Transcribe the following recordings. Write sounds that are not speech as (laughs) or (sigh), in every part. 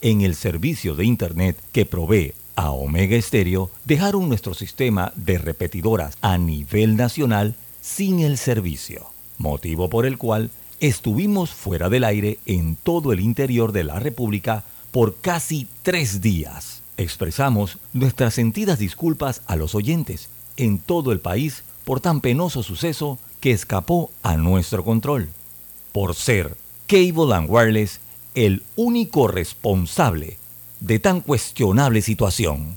En el servicio de Internet que provee a Omega Stereo dejaron nuestro sistema de repetidoras a nivel nacional sin el servicio, motivo por el cual estuvimos fuera del aire en todo el interior de la República por casi tres días. Expresamos nuestras sentidas disculpas a los oyentes en todo el país por tan penoso suceso que escapó a nuestro control. Por ser Cable and Wireless el único responsable de tan cuestionable situación.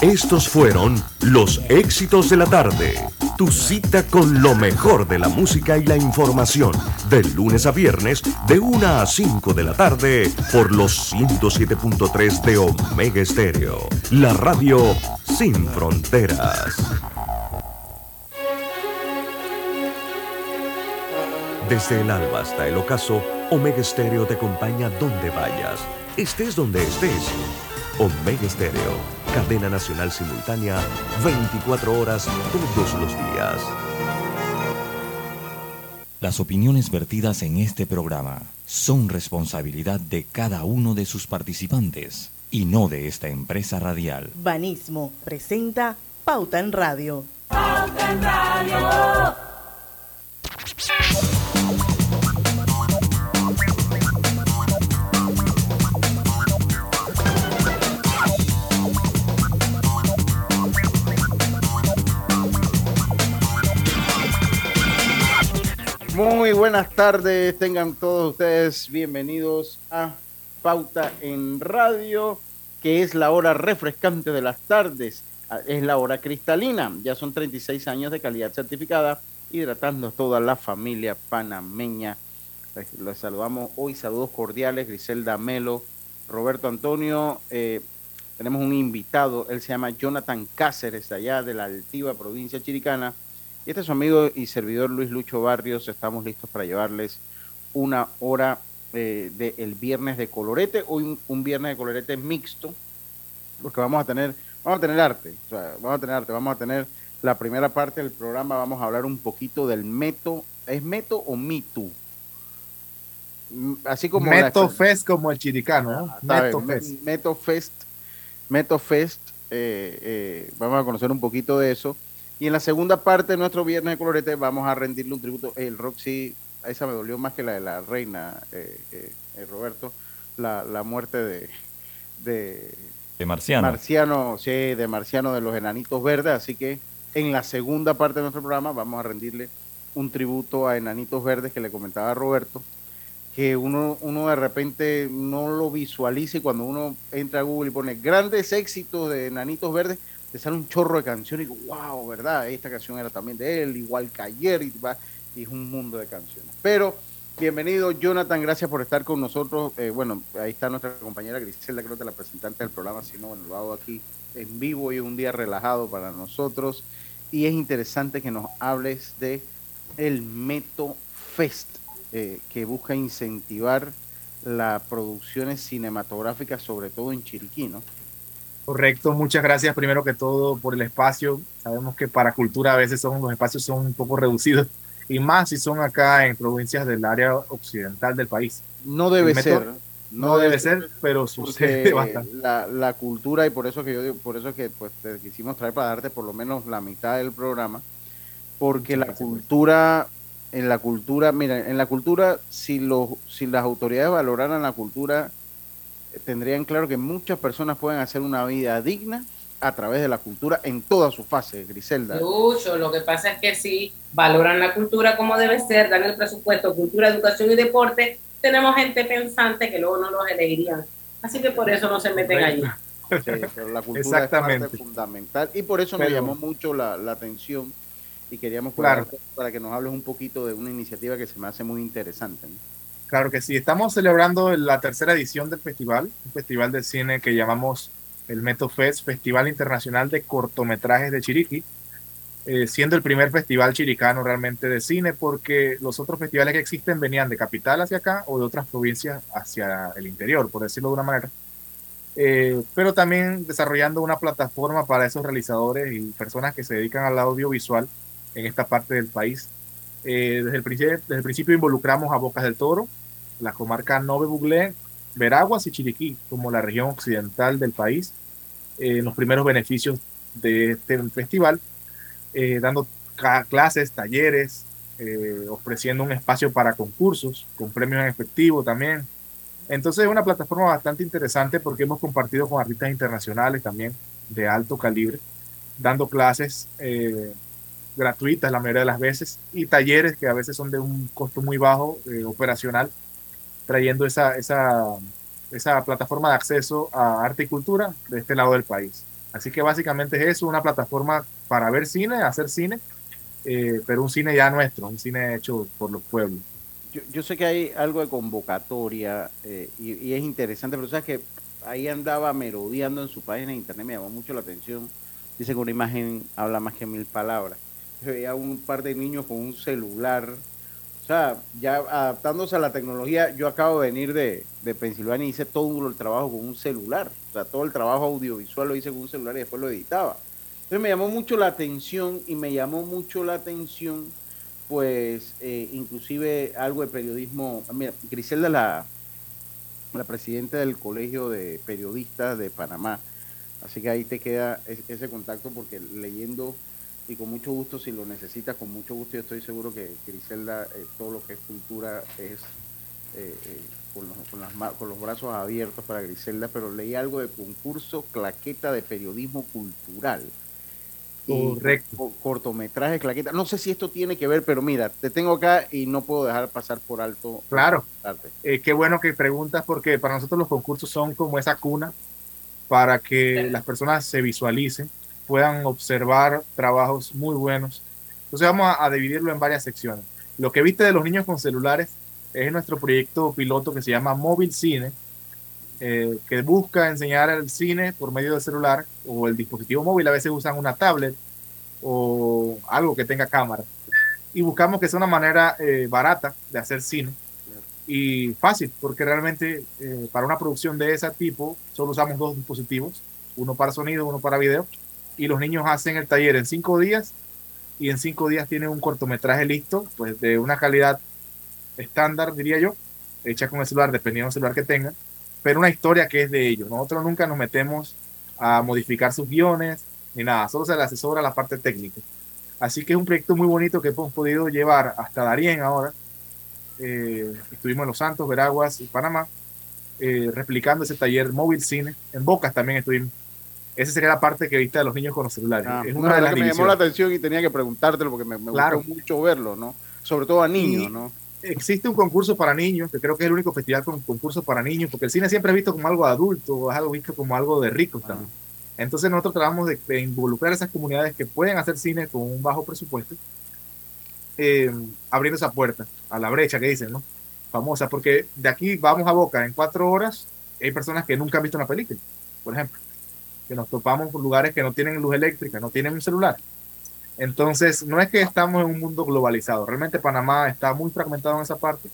Estos fueron los éxitos de la tarde. Tu cita con lo mejor de la música y la información. De lunes a viernes, de 1 a 5 de la tarde, por los 107.3 de Omega Estéreo. La radio sin fronteras. Desde el alba hasta el ocaso, Omega Estéreo te acompaña donde vayas, estés donde estés. Omega Estéreo, cadena nacional simultánea, 24 horas todos los días. Las opiniones vertidas en este programa son responsabilidad de cada uno de sus participantes y no de esta empresa radial. Banismo presenta Pauta en Radio. Pauta en Radio. Muy buenas tardes, tengan todos ustedes bienvenidos a Pauta en Radio, que es la hora refrescante de las tardes, es la hora cristalina, ya son 36 años de calidad certificada, hidratando a toda la familia panameña. Los saludamos hoy, saludos cordiales, Griselda Melo, Roberto Antonio, eh, tenemos un invitado, él se llama Jonathan Cáceres, allá de la altiva provincia chiricana, y este es su amigo y servidor Luis Lucho Barrios. Estamos listos para llevarles una hora eh, del viernes de colorete. Hoy un, viernes de colorete mixto, porque vamos a tener, vamos a tener arte. vamos a tener arte, vamos a tener la primera parte del programa. Vamos a hablar un poquito del meto. ¿Es meto o mitu? Mm, así como Meto Fest como el chiricano, ah, Meto, Fest. Meto Fest. Meto Fest. Eh, eh, vamos a conocer un poquito de eso. Y en la segunda parte de nuestro viernes de colorete vamos a rendirle un tributo. El Roxy, esa me dolió más que la de la reina, eh, eh, eh, Roberto, la, muerte de, de, Marciano. Marciano, sí, de Marciano de los Enanitos Verdes. Así que en la segunda parte de nuestro programa vamos a rendirle un tributo a Enanitos Verdes que le comentaba a Roberto, que uno, uno de repente no lo visualice cuando uno entra a Google y pone grandes éxitos de Enanitos Verdes te sale un chorro de canciones y digo, wow, ¿verdad? Esta canción era también de él, igual que ayer, y, y es un mundo de canciones. Pero, bienvenido, Jonathan, gracias por estar con nosotros. Eh, bueno, ahí está nuestra compañera Griselda, creo que la presentante del programa, si no, bueno, lo hago aquí en vivo y un día relajado para nosotros. Y es interesante que nos hables de el Meto Fest, eh, que busca incentivar las producciones cinematográficas, sobre todo en Chiriquí, ¿no? Correcto, muchas gracias primero que todo por el espacio. Sabemos que para cultura a veces son, los espacios son un poco reducidos y más si son acá en provincias del área occidental del país. No debe ser. No, debe, ser, pero sucede (laughs) bastante. La, la, cultura y por eso que yo por eso que pues te quisimos traer para darte por lo menos la mitad del programa, porque la cultura, en la cultura, mira, en la cultura, si los, si las autoridades valoraran la cultura tendrían claro que muchas personas pueden hacer una vida digna a través de la cultura en toda su fase, Griselda. Mucho, lo que pasa es que si valoran la cultura como debe ser, dan el presupuesto, cultura, educación y deporte, tenemos gente pensante que luego no los elegirían. Así que por eso no se meten allí. pero la cultura es parte fundamental y por eso me llamó mucho la, atención y queríamos claro. para que nos hables un poquito de una iniciativa que se me hace muy interesante. Claro que sí, estamos celebrando la tercera edición del festival, un festival de cine que llamamos el Meto Fest, Festival Internacional de Cortometrajes de Chiriquí, eh, siendo el primer festival chiricano realmente de cine, porque los otros festivales que existen venían de capital hacia acá o de otras provincias hacia el interior, por decirlo de una manera. Eh, pero también desarrollando una plataforma para esos realizadores y personas que se dedican al audiovisual en esta parte del país eh, desde, el principio, desde el principio involucramos a Bocas del Toro, la comarca Nove Buglé, Veraguas y Chiriquí, como la región occidental del país, eh, los primeros beneficios de este festival, eh, dando clases, talleres, eh, ofreciendo un espacio para concursos, con premios en efectivo también. Entonces es una plataforma bastante interesante porque hemos compartido con artistas internacionales también de alto calibre, dando clases gratuitas la mayoría de las veces y talleres que a veces son de un costo muy bajo operacional trayendo esa, esa, esa plataforma de acceso a arte y cultura de este lado del país. Así que básicamente es eso, una plataforma para ver cine, hacer cine, eh, pero un cine ya nuestro, un cine hecho por los pueblos. Yo, yo sé que hay algo de convocatoria eh, y, es interesante, pero sabes que ahí andaba merodeando en su página de internet, me llamó mucho la atención. Dice que una imagen habla más que mil palabras. Veía un par de niños con un celular sea, ya adaptándose a la tecnología, yo acabo de venir de, de Pensilvania y hice todo el trabajo con un celular. O sea, todo el trabajo audiovisual lo hice con un celular y después lo editaba. Entonces me llamó mucho la atención y me llamó mucho la atención, pues, eh, inclusive algo de periodismo. Mira, Griselda, la, la presidenta del Colegio de Periodistas de Panamá. Así que ahí te queda ese contacto porque leyendo y con mucho gusto, si lo necesitas, con mucho gusto, yo estoy seguro que Griselda, eh, todo lo que es cultura es eh, eh, con, los, con, las, con, los, brazos abiertos para Griselda, pero leí algo de concurso claqueta de periodismo cultural. Correcto. cortometraje, claqueta. No sé si esto tiene que ver, pero mira, te tengo acá y no puedo dejar pasar por alto. Claro. Eh, qué bueno que preguntas porque para nosotros los concursos son como esa cuna para que las personas se visualicen puedan observar trabajos muy buenos. Entonces vamos a, a, dividirlo en varias secciones. Lo que viste de los niños con celulares es nuestro proyecto piloto que se llama Móvil Cine, eh, que busca enseñar el cine por medio del celular o el dispositivo móvil. A veces usan una tablet o algo que tenga cámara. Y buscamos que sea una manera eh, barata de hacer cine y fácil, porque realmente eh, para una producción de ese tipo solo usamos dos dispositivos, uno para sonido, uno para video y los niños hacen el taller en cinco días y en cinco días tienen un cortometraje listo, pues de una calidad estándar, diría yo, hecha con el celular, dependiendo del celular que tengan, pero una historia que es de ellos. Nosotros nunca nos metemos a modificar sus guiones ni nada, solo se le asesora la parte técnica. Así que es un proyecto muy bonito que hemos podido llevar hasta Darien ahora. Eh, estuvimos en Los Santos, Veraguas y Panamá, eh, replicando ese taller móvil cine. En Bocas también estuvimos esa sería la parte que viste de los niños con los celulares. Ah, es una, de las que me llamó la atención y tenía que preguntártelo porque me, me claro. gustó mucho verlo, ¿no? Sobre todo a niños, y ¿no? Existe un concurso para niños, que creo que es el único festival con concurso para niños, porque el cine siempre es visto como algo de adulto, es algo visto como algo de ricos ah. también. Entonces nosotros tratamos de, de, involucrar a esas comunidades que pueden hacer cine con un bajo presupuesto, eh, abriendo esa puerta a la brecha que dicen, ¿no? Famosa, porque de aquí vamos a Boca en cuatro horas, hay personas que nunca han visto una película, por ejemplo que nos topamos con lugares que no tienen luz eléctrica, no tienen un celular. Entonces, no es que estamos en un mundo globalizado, realmente Panamá está muy fragmentado en esa parte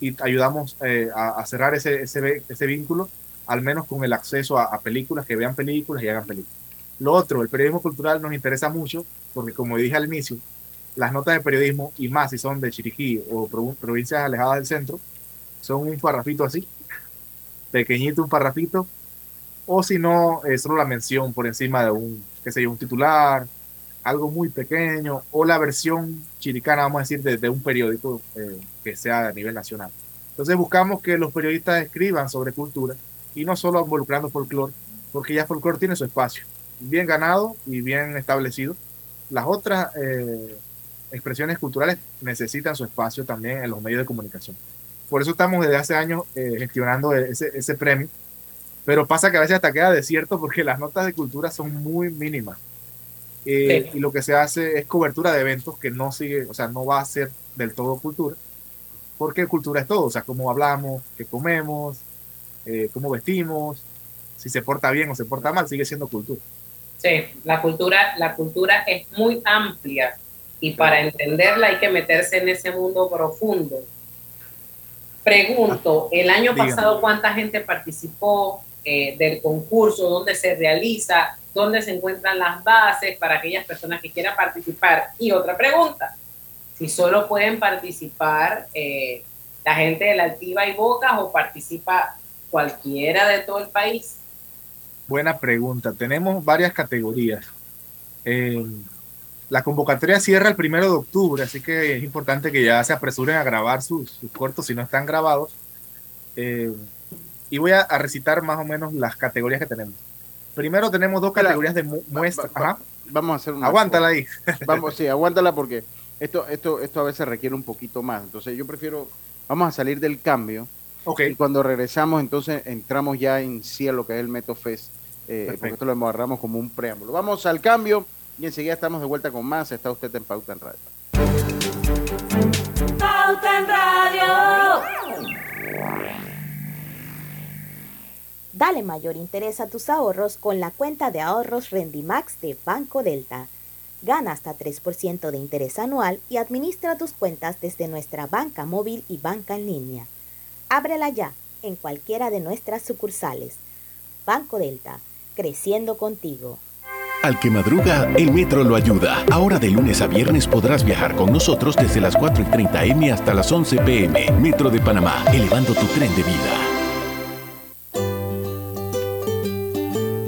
y ayudamos eh, a, a, cerrar ese, ese, ese, vínculo, al menos con el acceso a, a, películas, que vean películas y hagan películas. Lo otro, el periodismo cultural nos interesa mucho porque, como dije al inicio, las notas de periodismo, y más si son de Chiriquí o provincias alejadas del centro, son un parrafito así, pequeñito, un parrafito, o si no, eh, solo la mención por encima de un, qué sé un titular, algo muy pequeño, o la versión chiricana, vamos a decir, de, de un periódico eh, que sea a nivel nacional. Entonces buscamos que los periodistas escriban sobre cultura y no solo involucrando folclore, porque ya folclore tiene su espacio, bien ganado y bien establecido. Las otras eh, expresiones culturales necesitan su espacio también en los medios de comunicación. Por eso estamos desde hace años eh, gestionando ese, ese premio pero pasa que a veces hasta queda desierto porque las notas de cultura son muy mínimas. Eh, sí. Y lo que se hace es cobertura de eventos que no sigue, o sea, no va a ser del todo cultura, porque cultura es todo, o sea, cómo hablamos, qué comemos, eh, cómo vestimos, si se porta bien o se porta mal, sigue siendo cultura. Sí, la cultura, la cultura es muy amplia y para entenderla hay que meterse en ese mundo profundo. Pregunto, el año pasado, ¿cuánta gente participó? Eh, del concurso, dónde se realiza, dónde se encuentran las bases para aquellas personas que quieran participar. Y otra pregunta, si solo pueden participar eh, la gente de la Altiva y Bocas o participa cualquiera de todo el país? Buena pregunta. Tenemos varias categorías. Eh, la convocatoria cierra el primero de octubre, así que es importante que ya se apresuren a grabar sus, cortos si no están grabados. Eh, y voy a, recitar más o menos las categorías que tenemos. Primero tenemos dos categorías de muestras. vamos a hacer una. Aguántala ahí. (laughs) Vamos, sí, aguántala porque esto, esto, esto a veces requiere un poquito más. Entonces yo prefiero, vamos a salir del cambio. Okay. Y cuando regresamos, entonces entramos ya en sí a lo que es el MetoFest, eh, porque esto lo agarramos como un preámbulo. Vamos al cambio y enseguida estamos de vuelta con más. Está usted en Pauta en Radio. Pauta en Radio. Dale mayor interés a tus ahorros con la cuenta de ahorros Rendimax de Banco Delta. Gana hasta 3% de interés anual y administra tus cuentas desde nuestra banca móvil y banca en línea. Ábrela ya en cualquiera de nuestras sucursales. Banco Delta, creciendo contigo. Al que madruga, el metro lo ayuda. Ahora de lunes a viernes podrás viajar con nosotros desde las 4 y 30 M hasta las 11 PM. Metro de Panamá, elevando tu tren de vida.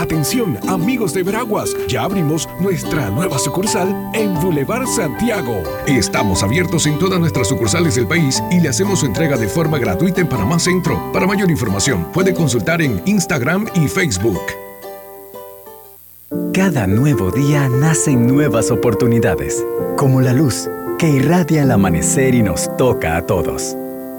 Atención, amigos de Veraguas, ya abrimos nuestra nueva sucursal en Boulevard Santiago. Estamos abiertos en todas nuestras sucursales del país y le hacemos su entrega de forma gratuita en Panamá Centro. Para mayor información, puede consultar en Instagram y Facebook. Cada nuevo día nacen nuevas oportunidades, como la luz que irradia el amanecer y nos toca a todos.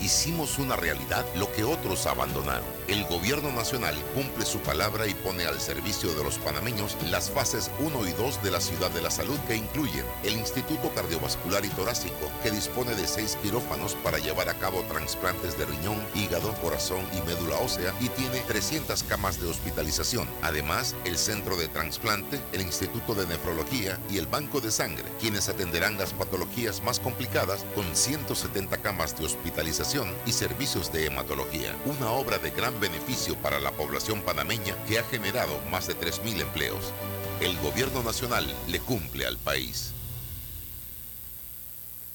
hicimos una realidad lo que otros abandonaron. El gobierno nacional cumple su palabra y pone al servicio de los panameños las fases 1 y 2 de la ciudad de la salud que incluyen el Instituto Cardiovascular y Torácico, que dispone de seis quirófanos para llevar a cabo trasplantes de riñón, hígado, corazón y médula ósea y tiene 300 camas de hospitalización. Además, el Centro de Transplante, el Instituto de Nefrología y el Banco de Sangre, quienes atenderán las patologías más complicadas con 170 camas de hospitalización y servicios de hematología, una obra de gran beneficio para la población panameña que ha generado más de 3.000 empleos. El gobierno nacional le cumple al país.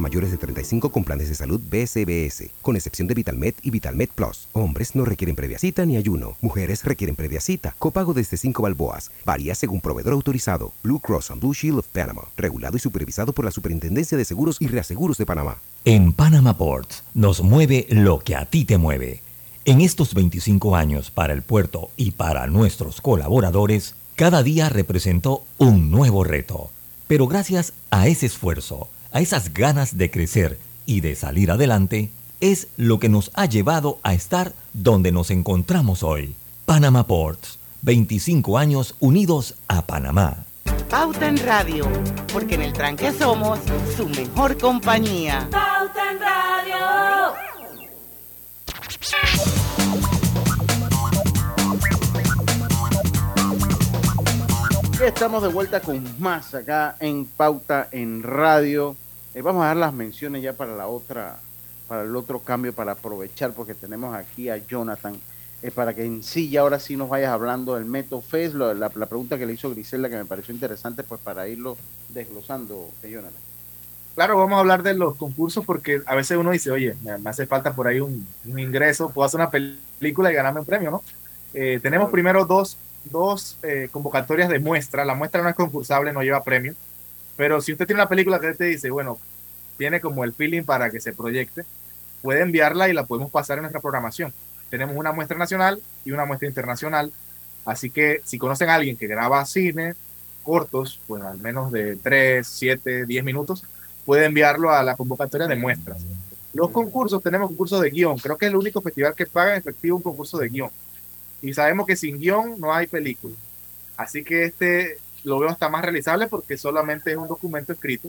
mayores de 35 con planes de salud BCBS, con excepción de VitalMed y VitalMed Plus. Hombres no requieren previa cita ni ayuno. Mujeres requieren previa cita. Copago desde 5 balboas. Varía según proveedor autorizado. Blue Cross and Blue Shield of Panama y supervisado por la Superintendencia de Seguros y Reaseguros de Panamá. En Panama Ports nos mueve lo que a ti te mueve. En estos 25 años para el puerto y para nuestros colaboradores, cada día representó un nuevo reto. Pero gracias a ese esfuerzo, a esas ganas de crecer y de salir adelante, es lo que nos ha llevado a estar donde nos encontramos hoy. Panama Ports, 25 años unidos a Panamá. Pauta en Radio, porque en el tranque somos su mejor compañía. Pauta en Radio. Estamos de vuelta con más acá en Pauta en Radio. Eh, vamos a dar las menciones ya para la otra, para el otro cambio, para aprovechar, porque tenemos aquí a Jonathan eh, para que en sí ya ahora sí nos vayas hablando del Meto Fest, la, la, pregunta que le hizo Griselda que me pareció interesante, pues para irlo desglosando, eh, Jonathan. Claro, vamos a hablar de los concursos porque a veces uno dice, oye, me, hace falta por ahí un, ingreso, puedo hacer una película y ganarme un premio, ¿no? Eh, tenemos primero dos, dos eh, convocatorias de muestra. La muestra no es concursable, no lleva premio. Pero si usted tiene una película que te dice, bueno, tiene como el feeling para que se proyecte, puede enviarla y la podemos pasar en nuestra programación. Tenemos una muestra nacional y una muestra internacional. Así que si conocen a alguien que graba cine cortos, pues al menos de 3, 7, 10 minutos, puede enviarlo a la convocatoria de muestras. Los concursos, tenemos concursos de guion. Creo que es el único festival que paga en efectivo un concurso de guion. Y sabemos que sin guion no hay película. Así que este lo veo hasta más realizable porque solamente es un documento escrito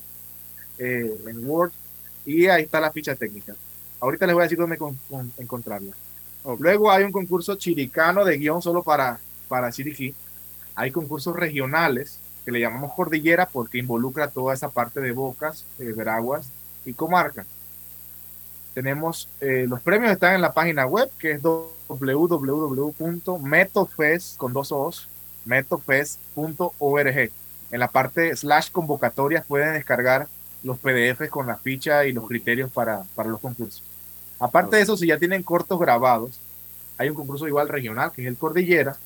eh, en Word y ahí está la ficha técnica. Ahorita les voy a decir dónde con, con, encontrarla. Luego hay un concurso chiricano de guion solo para, para Chiriquí. Hay concursos regionales que le llamamos cordillera porque involucra toda esa parte de Bocas, eh, Veraguas y Comarca. Tenemos, eh, los premios están en la página web que es www.metofest con dos O's, metofest.org. En la parte slash convocatorias pueden descargar los PDFs con la ficha y los criterios para, para los concursos. Aparte de eso, si ya tienen cortos grabados, hay un concurso igual regional que es el Cordillera,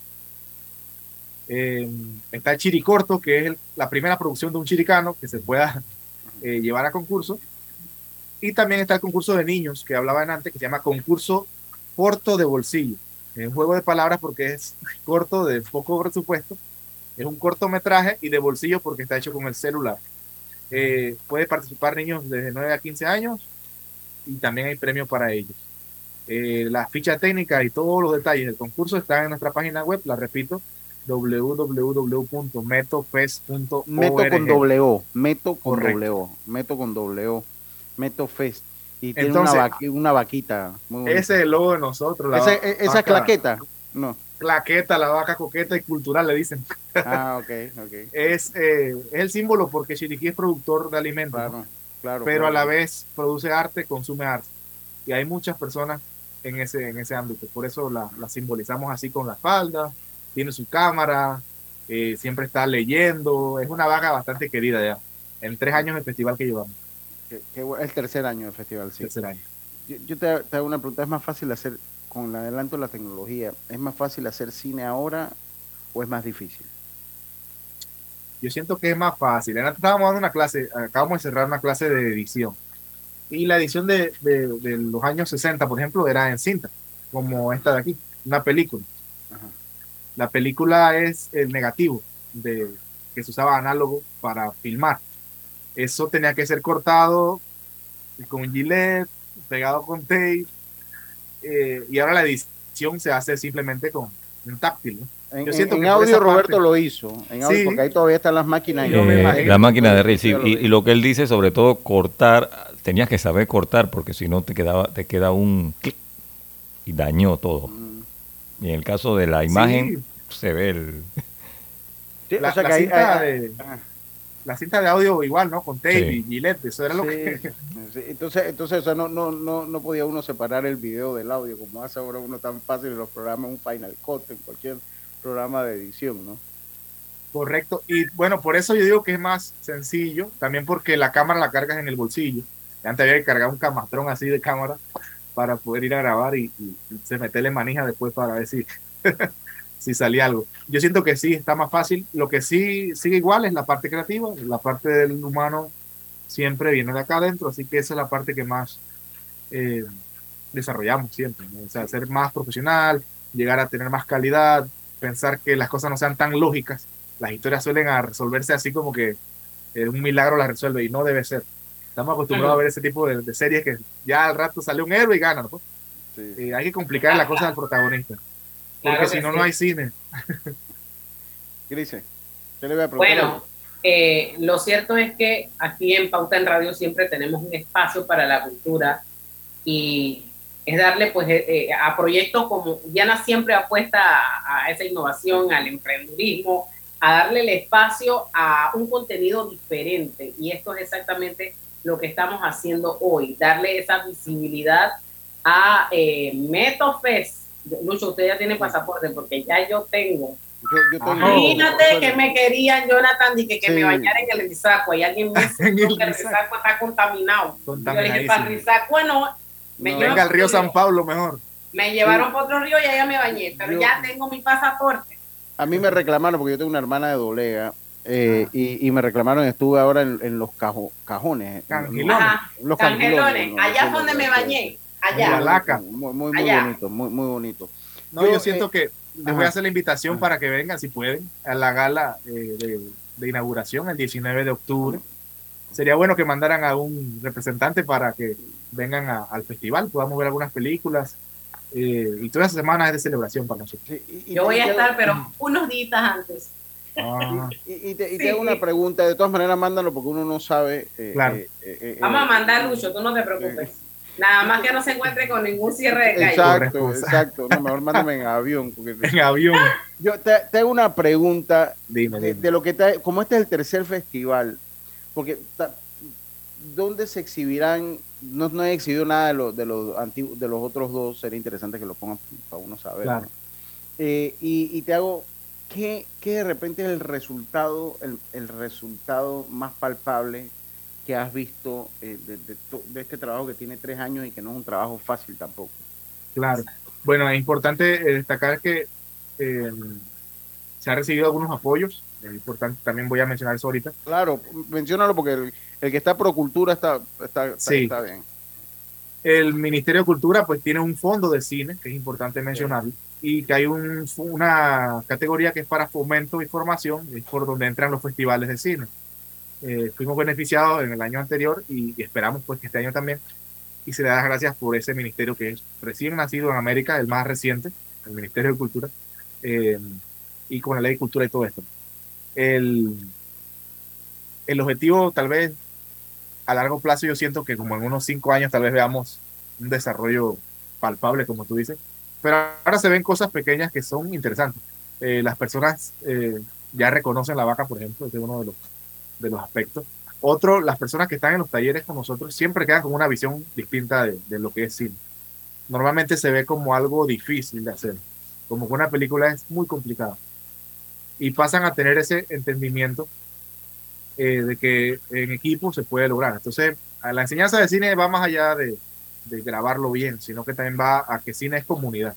eh, está el Chiricorto, que es la primera producción de un chiricano que se pueda eh, llevar a concurso. Y también está el concurso de niños que hablaban antes, que se llama concurso corto de bolsillo. Es un juego de palabras porque es (laughs) corto, de poco presupuesto. Es un cortometraje y de bolsillo porque está hecho con el celular. Eh, puede participar niños desde 9 a 15 años y también hay premio para ellos. la ficha técnica y todos los detalles del concurso están en nuestra página web, la repito, www.metofest.org. Meto con doble O, Meto con O, Meto con O, Metofest. Y tiene una, una, vaquita. ese es el logo de nosotros. esa, esa claqueta, no. Claqueta, la vaca coqueta y cultural, le dicen. Ah, ok, ok. (laughs) es, eh, es el símbolo porque Chiriquí es productor de alimentos. Claro, claro. Pero a la vez produce arte, consume arte. Y hay muchas personas en ese, en ese ámbito. Por eso la, la simbolizamos así con la falda, tiene su cámara, eh, siempre está leyendo, es una vaga bastante querida ya, en tres años del festival que llevamos. El tercer año del festival, sí. Tercer año. Yo, te, hago una pregunta, ¿es más fácil hacer, con el adelanto de la tecnología, ¿es más fácil hacer cine ahora o es más difícil? Yo siento que es más fácil. Antes estábamos dando una clase, acabamos de cerrar una clase de edición. Y la edición de, de, de los años 60, por ejemplo, era en cinta, como esta de aquí, una película. La película es el negativo de que se usaba análogo para filmar. Eso tenía que ser cortado con gilet, pegado con tape, eh, y ahora la edición se hace simplemente con un táctil. En, en, audio Roberto lo hizo, en audio, porque ahí todavía están las máquinas. Eh, la máquina de reel, y, lo que él dice, sobre todo cortar, tenías que saber cortar, porque si no te quedaba te queda un clic y dañó todo. Mm. Y en el caso de la imagen, se ve el... la, cinta de, la, cinta de, audio igual, ¿no? Con tape y gilet, eso era lo que... Entonces, entonces no, no, no, no podía uno separar el video del audio, como hace ahora uno tan fácil en los programas, un Final Cut, en cualquier programa de edición, ¿no? Correcto, y bueno, por eso yo digo que es más sencillo, también porque la cámara la cargas en el bolsillo. Antes había que cargar un camastrón así de cámara para poder ir a grabar y, se meterle manija después para ver si, si salía algo. Yo siento que sí, está más fácil. Lo que sí sigue igual es la parte creativa, la parte del humano siempre viene de acá adentro, así que esa es la parte que más eh, desarrollamos siempre. O sea, ser más profesional, llegar a tener más calidad, pensar que las cosas no sean tan lógicas. Las historias suelen a resolverse así como que eh, un milagro las resuelve y no debe ser. Estamos acostumbrados a ver ese tipo de, series que ya al rato sale un héroe y gana, ¿no? Eh, hay que complicar la cosa al protagonista. Porque si no, no hay cine. (laughs) ¿Qué dice? Bueno, eh, lo cierto es que aquí en Pauta en Radio siempre tenemos un espacio para la cultura y es darle pues eh, a proyectos como Diana siempre apuesta a, a, esa innovación, al emprendedurismo, a darle el espacio a un contenido diferente y esto es exactamente lo que estamos haciendo hoy, darle esa visibilidad a eh, Metofest. Lucho, usted ya tiene pasaporte porque ya yo tengo. Imagínate que me querían, Jonathan, y que, que me bañara en el risaco. Y alguien me dijo que el risaco está contaminado. Yo le dije, para el risaco, bueno, me Venga al río San Pablo mejor. Me llevaron por otro río y allá me bañé, pero Yo- ya tengo mi pasaporte. A mí me reclamaron, porque yo tengo una hermana de Dolega, eh, y, y me reclamaron, estuve ahora en, en los cajo- cajones. Cangilones. Ajá, Los cangilones, no, allá no, fue donde no, me no, bañé, allá. Alaca. Muy, muy, muy Allá. bonito, muy, muy bonito. No, yo, Yo, siento eh, que les voy ajá. a hacer la invitación para que vengan, si pueden, a la gala eh, de, de inauguración el 19 de octubre. Sería bueno que mandaran a un representante para que vengan a- al festival, podamos ver algunas películas. eh, y toda esa semana es de celebración para nosotros. Yo voy a estar, pero unos días antes. Ah, (laughs) Y, y te, y te Sí. hago una pregunta, de todas maneras, mándalo porque uno no sabe. eh, Claro. eh, eh, eh, Vamos a mandar Lucho, tú no te preocupes. Nada más que no se encuentre con ningún cierre de calle. Exacto, exacto. No, mejor mándame en avión. Porque... (laughs) en avión. Yo te, te hago una pregunta Dime, de, dime. de lo que está, como este es el tercer festival, porque ta- ¿dónde se exhibirán? No, no he exhibido nada de los de los antiguos, de los otros dos, sería interesante que lo pongan para uno saber. Claro. ¿no? Eh, y, y te hago, ¿qué, qué de repente es el resultado, el, el resultado más palpable que has visto eh, de, de este trabajo que tiene tres años y que no es un trabajo fácil tampoco? Claro. Bueno, es importante eh, destacar que eh, se han recibido algunos apoyos. Es importante, también voy a mencionar eso ahorita. Claro, menciónalo porque el, el que está pro cultura está, está, está, Sí. está bien. El Ministerio de Cultura pues tiene un fondo de cine, que es importante mencionarlo, y que hay un, una categoría que es para fomento y formación, es por donde entran los festivales de cine. Eh, fuimos beneficiados en el año anterior y, esperamos pues que este año también. Y se le da las gracias por ese ministerio que es recién nacido en América, el más reciente, el Ministerio de Cultura, eh, y con la ley de cultura y todo esto. El, el objetivo tal vez a largo plazo yo siento que como en unos cinco años tal vez veamos un desarrollo palpable, como tú dices. Pero ahora se ven cosas pequeñas que son interesantes. Eh, las personas eh, ya reconocen la vaca, por ejemplo, es uno de los, de los aspectos. Otro, las personas que están en los talleres con nosotros siempre quedan con una visión distinta de, de lo que es cine. Normalmente se ve como algo difícil de hacer, como que una película es muy complicada. Y pasan a tener ese entendimiento eh, de que en equipo se puede lograr. Entonces, la enseñanza de cine va más allá de, de grabarlo bien, sino que también va a que cine es comunidad.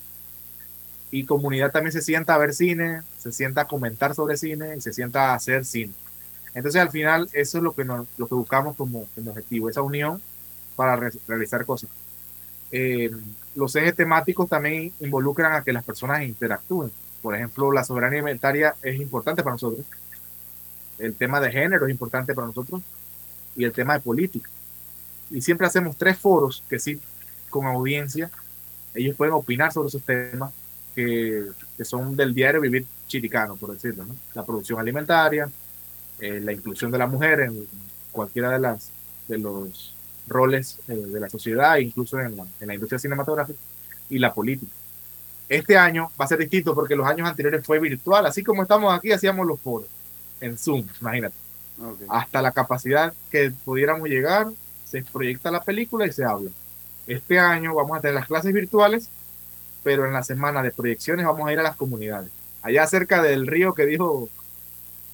Y comunidad también se sienta a ver cine, se sienta a comentar sobre cine y se sienta a hacer cine. Entonces, al final, eso es lo que, nos, lo que buscamos como, como objetivo, esa unión para re- realizar cosas. Eh, los ejes temáticos también involucran a que las personas interactúen. Por ejemplo, la soberanía alimentaria es importante para nosotros el tema de género es importante para nosotros y el tema de política. Y siempre hacemos tres foros que sí, con audiencia, ellos pueden opinar sobre esos temas que, que son del diario vivir chiricano, por decirlo, ¿no? La producción alimentaria, eh, la inclusión de la mujer en cualquiera de, las, de los roles eh, de la sociedad, incluso en la, en la industria cinematográfica, y la política. Este año va a ser distinto porque los años anteriores fue virtual, así como estamos aquí, hacíamos los foros en Zoom, imagínate. Ok. Hasta la capacidad que pudiéramos llegar, se proyecta la película y se habla. Este año vamos a tener las clases virtuales, pero en la semana de proyecciones vamos a ir a las comunidades. Allá cerca del río que dijo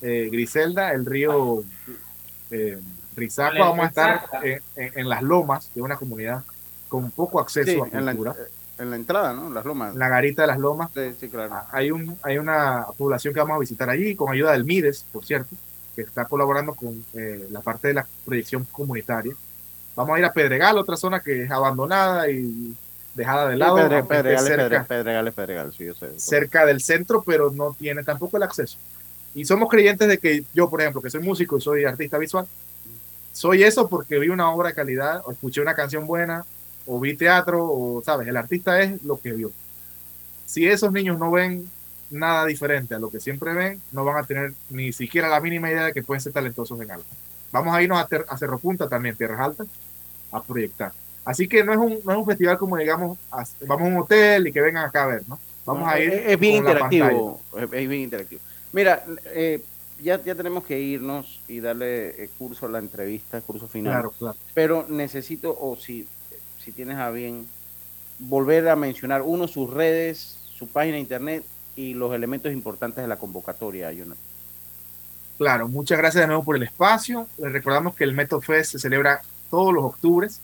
eh, Griselda, el río eh, vamos a estar en, en- en las lomas de una comunidad con poco acceso Sí, a en la, cultura. en la entrada, ¿no? Las lomas. En la garita de las lomas Sí, sí, claro. hay, un, hay una población que vamos a visitar allí con ayuda del MIDES, por cierto, que está colaborando con eh, la parte de la proyección comunitaria. Vamos a ir a Pedregal, otra zona que es abandonada y dejada de lado, Pedregal, es Pedregal, es Pedregal, sí, yo sé. cerca del centro, pero no tiene tampoco el acceso. Y somos creyentes de que yo, por ejemplo, que soy músico y soy artista visual, soy eso porque vi una obra de calidad, o escuché una canción buena, o vi teatro, o sabes, el artista es lo que vio. Si esos niños no ven nada diferente a lo que siempre ven, no van a tener ni siquiera la mínima idea de que pueden ser talentosos en algo. Vamos a irnos a, Ter- a Cerro Punta también, Tierras Altas, a proyectar. Así que no es un, no es un festival como digamos, a- vamos a un hotel y que vengan acá a ver, ¿no? Vamos a ir. Es, bien interactivo. Es, es bien interactivo. Mira, eh, ya, ya tenemos que irnos y darle eh, curso a la entrevista, curso final. Claro, claro. Pero necesito, o si, si tienes a bien, volver a mencionar, uno, sus redes, su página de internet y los elementos importantes de la convocatoria, Jonathan. Claro, muchas gracias de nuevo por el espacio. Les recordamos que el Meto Fest se celebra todos los octubres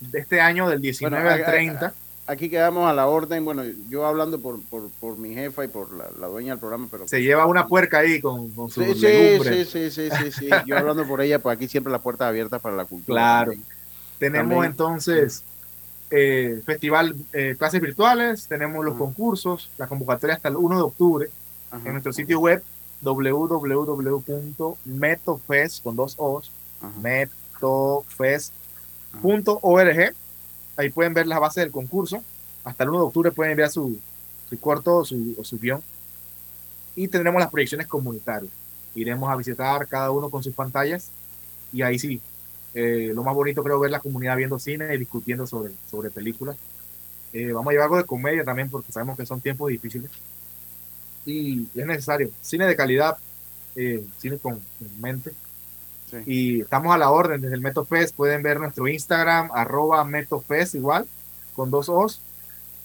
de este año, del 19 Bueno, al haga- 30. Aquí quedamos a la orden. Bueno, yo hablando por, por, por mi jefa y por la, la dueña del programa, pero... Se lleva una puerca ahí con, con su Sí, sí, sí, sí, sí, sí. Yo hablando por ella, pues aquí siempre las puertas abiertas para la cultura. Claro. también. Tenemos También. entonces eh, festival, eh, clases virtuales, tenemos los concursos, la convocatoria hasta el 1 de octubre en nuestro sitio web www.metofest con dos O's, metofest.org. Ahí pueden ver las bases del concurso. Hasta el 1 de octubre pueden enviar su, su corto o su, su guion. Y tendremos las proyecciones comunitarias. Iremos a visitar cada uno con sus pantallas y ahí sí, eh, lo más bonito creo ver la comunidad viendo cine y discutiendo sobre, sobre películas. Eh, vamos a llevar algo de comedia también porque sabemos que son tiempos difíciles y es necesario. Cine de calidad, eh, cine con, con Y estamos a la orden desde el MetoFest. Pueden ver nuestro Instagram, arroba MetoFest igual, con dos O's.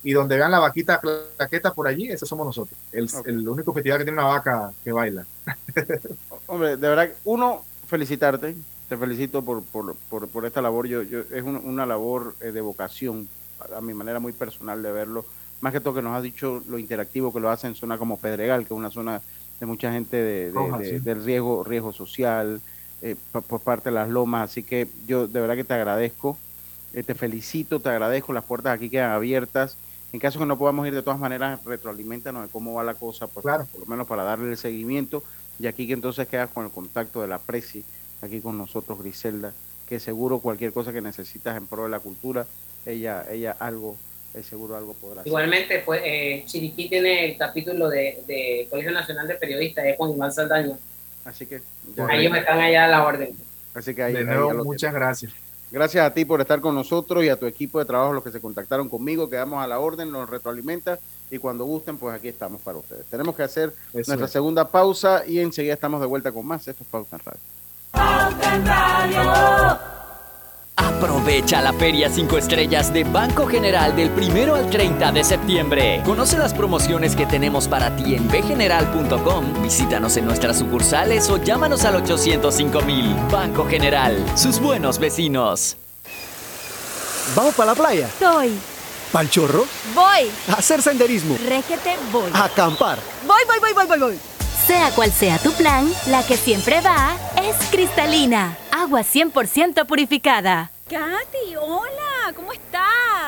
Y donde vean la vaquita claqueta por allí, ese somos nosotros. El, el único festival que tiene una vaca que baila. (laughs) Hombre, de verdad, uno, felicitarte. Te felicito por, por, por, por esta labor. Yo, yo, es un- una labor eh, de vocación, a, mi manera muy personal de verlo. Más que todo que nos has dicho lo interactivo que lo hace en zona como Pedregal, que es una zona de mucha gente de, de- Roja, de- sí. del riesgo, riesgo social, eh, por parte de las lomas. Así que yo de verdad que te agradezco. Eh, te felicito, te agradezco. Las puertas aquí quedan abiertas. En caso que no podamos ir de todas maneras, retroalimentanos de cómo va la cosa, pues, Claro. por lo menos para darle el seguimiento. Y aquí que entonces quedas con el contacto de la Presi, aquí con nosotros, Griselda, que seguro cualquier cosa que necesitas en pro de la cultura, ella, ella algo, eh, seguro algo podrá hacer. Igualmente, pues, eh, Chiriquí tiene el capítulo de, de Colegio Nacional de Periodistas, es con Iván Saldaña. Así que Ellos están allá a la orden. Así que ahí, De ahí nuevo, muchas gracias. Gracias a ti por estar con nosotros y a tu equipo de trabajo, los que se contactaron conmigo, quedamos a la orden, nos retroalimenta y cuando gusten, pues aquí estamos para ustedes. Tenemos que hacer nuestra es. segunda pausa y enseguida estamos de vuelta con más. Esto es Pauta en Radio. Aprovecha la Feria 5 Estrellas de Banco General del 1 al 30 de septiembre. Conoce las promociones que tenemos para ti en bgeneral.com. Visítanos en nuestras sucursales o llámanos al 805 mil. Banco General, sus buenos vecinos. ¿Vamos para la playa? Estoy. ¿Pal chorro? Voy. ¿A hacer senderismo? Régete, voy. ¿A acampar? Voy, voy, voy, voy, voy, voy. Sea cual sea tu plan, la que siempre va es cristalina. Agua 100% purificada. Katy, hola, ¿cómo estás?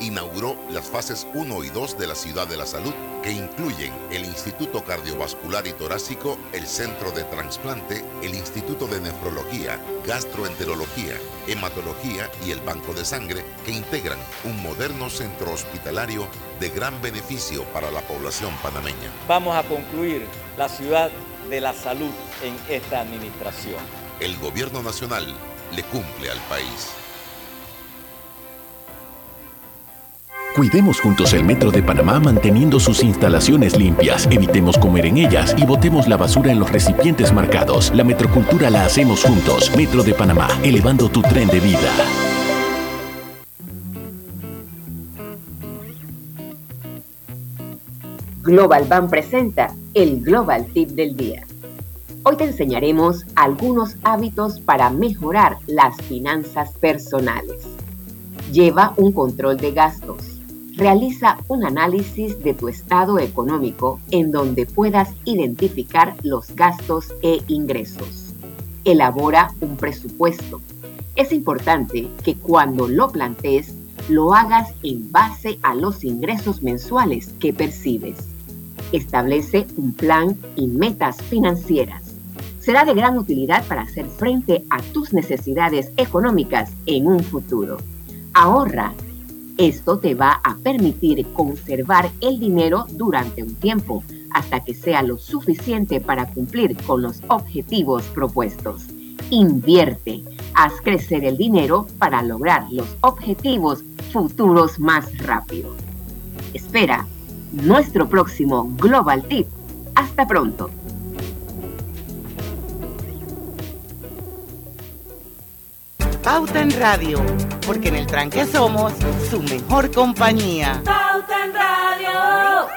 inauguró las fases 1 y 2 de la Ciudad de la Salud, que incluyen el Instituto Cardiovascular y Torácico, el Centro de Transplante, el Instituto de Nefrología, Gastroenterología, Hematología y el Banco de Sangre, que integran un moderno centro hospitalario de gran beneficio para la población panameña. Vamos a concluir la ciudad de la salud en esta administración. El gobierno nacional le cumple al país. Cuidemos juntos el Metro de Panamá manteniendo sus instalaciones limpias, evitemos comer en ellas y botemos la basura en los recipientes marcados. La metrocultura la hacemos juntos. Metro de Panamá, elevando tu tren de vida. Global Bank presenta el Global Tip del Día. Hoy te enseñaremos algunos hábitos para mejorar las finanzas personales. Lleva un control de gastos. Realiza un análisis de tu estado económico en donde puedas identificar los gastos e ingresos. Elabora un presupuesto. Es importante que cuando lo plantees, lo hagas en base a los ingresos mensuales que percibes. Establece un plan y metas financieras. será de gran utilidad para hacer frente a tus necesidades económicas en un futuro. Ahorra. Esto te va a permitir conservar el dinero durante un tiempo, hasta que sea lo suficiente para cumplir con los objetivos propuestos. Invierte. Haz crecer el dinero para lograr los objetivos futuros más rápido. Espera nuestro próximo Global Tip. Hasta pronto. Pauta en Radio, porque en el tranque somos su mejor compañía. Pauta en Radio.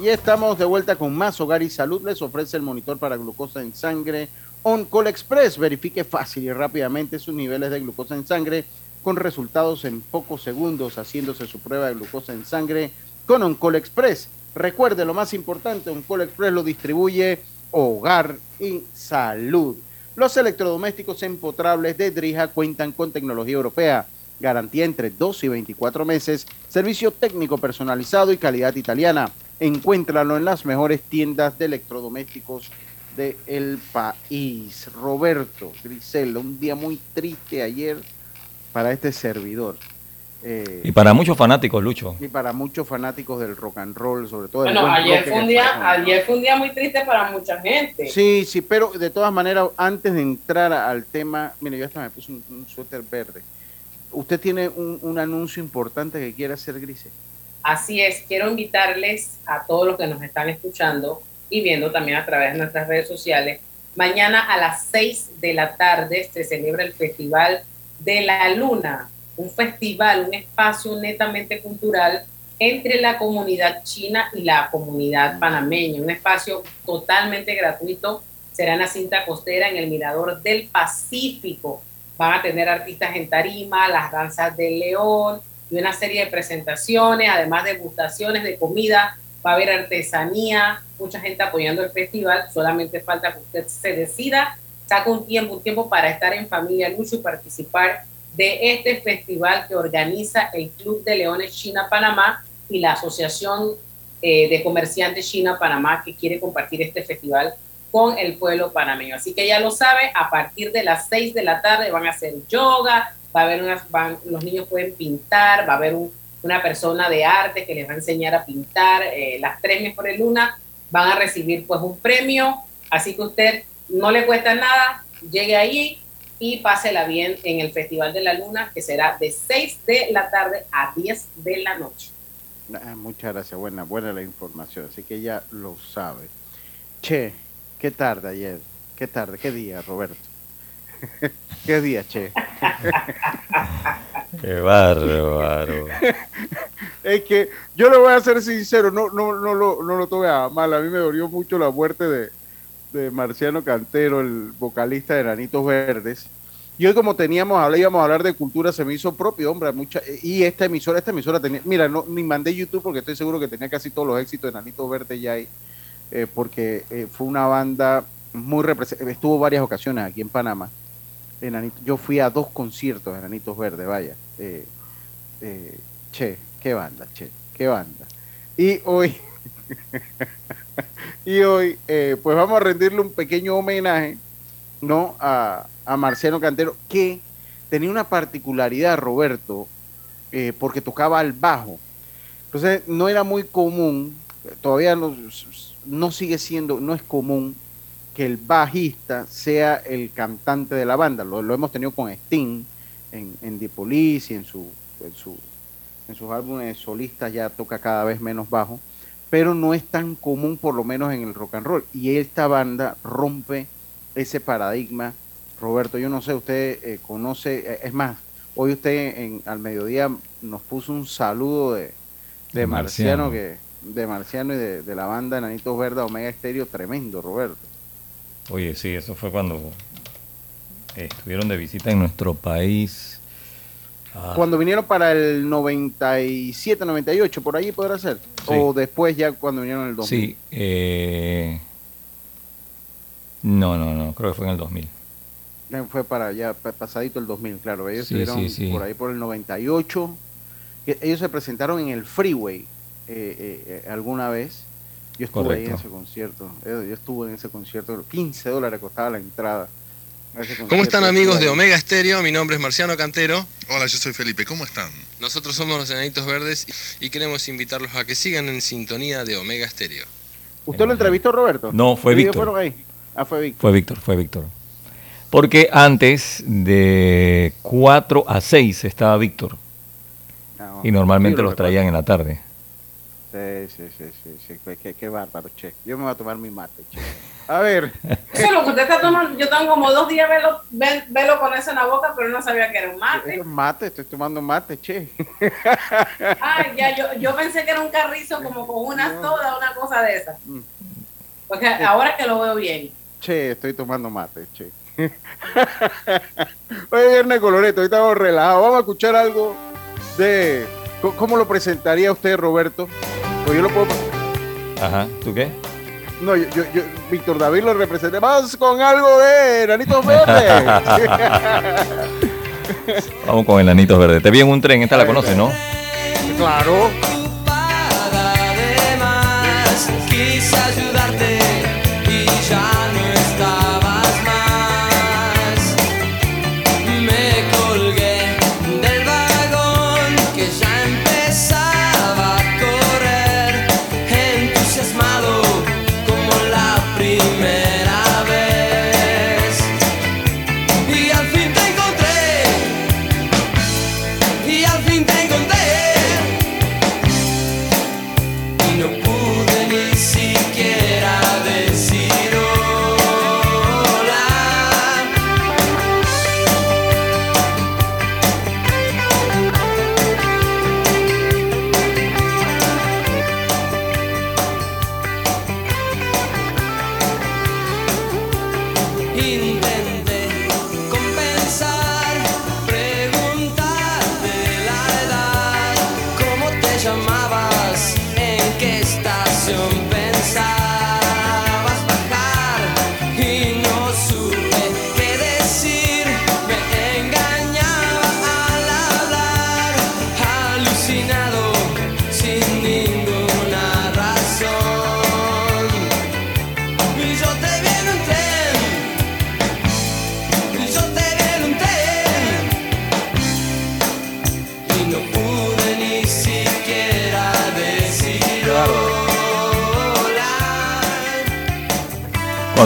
Y estamos de vuelta con más Hogar y Salud. Les ofrece el monitor para glucosa en sangre OnCall Express. Verifique fácil y rápidamente sus niveles de glucosa en sangre con resultados en pocos segundos haciéndose su prueba de glucosa en sangre con OnCall Express. Recuerde lo más importante, OnCall Express lo distribuye Hogar y Salud. Los electrodomésticos empotrables de Drija cuentan con tecnología europea, garantía entre 2 y 24 meses, servicio técnico personalizado y calidad italiana. Encuéntralo en las mejores tiendas de electrodomésticos del país. Roberto Grisel, un día muy triste ayer para este servidor. Eh, Y para muchos fanáticos, Lucho. y para muchos fanáticos del rock and roll, sobre todo. Bueno, buen ayer fue, un día, ayer fue un día muy triste para mucha gente. Sí, sí, pero de todas maneras, antes de entrar al tema, mire, yo hasta me puse un, un suéter verde. ¿Usted tiene un, un anuncio importante que quiere hacer, Grise? Así es, quiero invitarles a todos los que nos están escuchando y viendo también a través de nuestras redes sociales. Mañana a las 6 de la tarde se celebra el Festival de la Luna, un festival, un espacio netamente cultural entre la comunidad china y la comunidad panameña, un espacio totalmente gratuito. Será en la cinta costera en el Mirador del Pacífico. Van a tener artistas en tarima, las danzas del león y una serie de presentaciones, además de degustaciones de comida. Va a haber artesanía, mucha gente apoyando el festival. Solamente falta que usted se decida, saque un tiempo, un tiempo para estar en familia Lucho y participar de este festival que organiza el Club de Leones China Panamá y la Asociación eh, de Comerciantes China Panamá que quiere compartir este festival con el pueblo panameño. Así que ya lo sabe, a partir de las 6 de la tarde van a hacer yoga, va a haber van, los niños pueden pintar, va a haber un, una persona de arte que les va a enseñar a pintar, eh, las tres mejores lunas van a recibir pues un premio, así que usted no le cuesta nada, llegue ahí y pásela bien en el Festival de la Luna, que será de 6 de la tarde a 10 de la noche. Ah, muchas gracias, buena, buena la información, así que ya lo sabe. Che, qué tarde ayer, qué tarde, qué día, Roberto. (laughs) qué día, che. (laughs) Qué bárbaro. (laughs) es que yo le voy a ser sincero, no, no, no, lo, no lo tome a mal. A mí me dolió mucho la muerte de, de Marciano Cantero, el vocalista de Granitos Verdes. Y hoy como teníamos, ahora íbamos a hablar de cultura, se me hizo propio, hombre, mucha, y esta emisora, esta emisora tenía, mira, no, ni mandé YouTube porque estoy seguro que tenía casi todos los éxitos de Nanitos Verdes ya ahí, eh, porque eh, fue una banda muy representativa, estuvo varias ocasiones aquí en Panamá. Yo fui a dos conciertos de Enanitos Verdes, vaya. Eh, eh, che, qué banda, che, qué banda. Y hoy, (laughs) y hoy, eh, pues vamos a rendirle un pequeño homenaje, ¿no? A, a Marciano Cantero, que tenía una particularidad, Roberto, eh, porque tocaba al bajo. Entonces, no era muy común, todavía no, no sigue siendo, no es común que el bajista sea el cantante de la banda. Lo, hemos tenido con Sting en, en The Police y en, su, en, su, en sus álbumes solistas ya toca cada vez menos bajo, pero no es tan común por lo menos en el rock and roll. Y esta banda rompe ese paradigma. Roberto, yo no sé, usted eh, conoce, eh, es más, hoy usted en, al mediodía nos puso un saludo de, de Marciano, Marciano. que de Marciano y de, de la banda Enanitos Verdes Omega Estéreo, tremendo, Roberto. Oye, sí, eso fue cuando eh, estuvieron de visita en nuestro país. Ah, Cuando vinieron para el 97, 98, por ahí podrá ser. O después ya cuando vinieron en el 2000. Sí, eh, no, no, no, creo que fue en el 2000. Eh, Fue para ya pa- pasadito el 2000, claro. Ellos Sí, estuvieron sí, por ahí por el 98 que ellos se presentaron en el Freeway eh, eh, eh, alguna vez. Yo estuve ahí en Correcto. ese concierto. Yo estuve en ese concierto. 15 dólares costaba la entrada. ¿Cómo están amigos de. Omega Estéreo? Mi nombre es Marciano Cantero. Hola, yo soy Felipe. ¿Cómo están? Nosotros somos los Enanitos Verdes y queremos invitarlos a que sigan en sintonía de Omega Estéreo. ¿Usted lo entrevistó, Roberto? No, fue ¿Ellos Víctor. fueron ahí? Ah, fue Víctor. Fue Víctor, fue Víctor. Porque antes de 4 a 6 estaba Víctor. Ah, Y normalmente sí, lo los traían en la tarde. Sí, sí, sí, sí, sí. Qué, qué- bárbaro, che. Yo me voy a tomar mi mate, che. A ver. (laughs) Eso es lo que usted está tomando. Yo tengo como dos días verlo con eso en la boca, pero no sabía que era un mate. Mate, estoy tomando mate, che. (laughs) Ay, ya, yo, (laughs) yo pensé que era un carrizo como con una soda, una cosa de esas. Mm. Porque ahora que lo veo bien. Che, estoy tomando mate, che. Hoy es viernes coloreto, hoy estamos relajados. Vamos a escuchar algo de... ¿Cómo- ¿Cómo lo presentaría usted, Roberto? Pues yo lo puedo... Ajá, ¿tú qué? No, yo, yo, yo- Víctor David lo representé más con algo de Nanitos Verdes. (laughs) Vamos con Enanitos Verdes. Te vi en un tren, esta la conoces, ¿no? claro.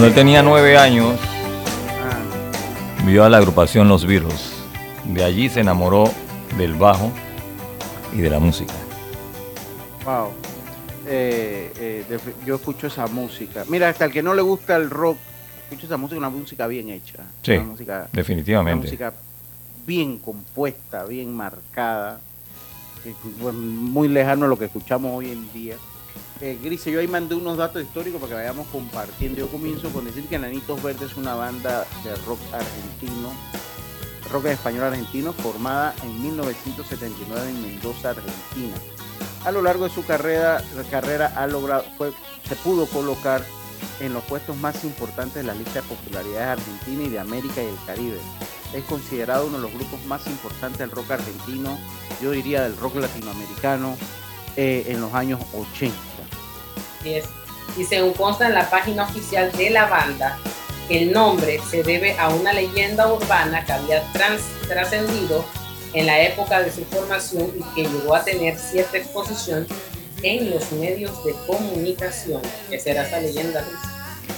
Cuando él tenía nueve años, vio a la agrupación Los Beatles. De allí se enamoró del bajo y de la música. Wow. Eh, eh, de- yo escucho esa música. Mira, hasta el que no le gusta el rock, escucho esa música, una música bien hecha. Sí, una música, definitivamente. Una música bien compuesta, bien marcada. muy lejano a lo que escuchamos hoy en día. Eh, Grise, yo ahí mandé unos datos históricos para que vayamos compartiendo. Yo comienzo con decir que Enanitos Verdes es una banda de rock argentino, rock español argentino, formada en 1979 en Mendoza, Argentina. A lo largo de su carrera, carrera ha logrado, fue, se pudo colocar en los puestos más importantes de la lista de popularidad Argentina y de América y el Caribe. Es considerado uno de los grupos más importantes del rock argentino, yo diría del rock latinoamericano, eh, en los años 80. Y según consta en la página oficial de la banda, el nombre se debe a una leyenda urbana que había trans- trascendido en la época de su formación y que llegó a tener cierta exposición en los medios de comunicación. Esa era esa leyenda.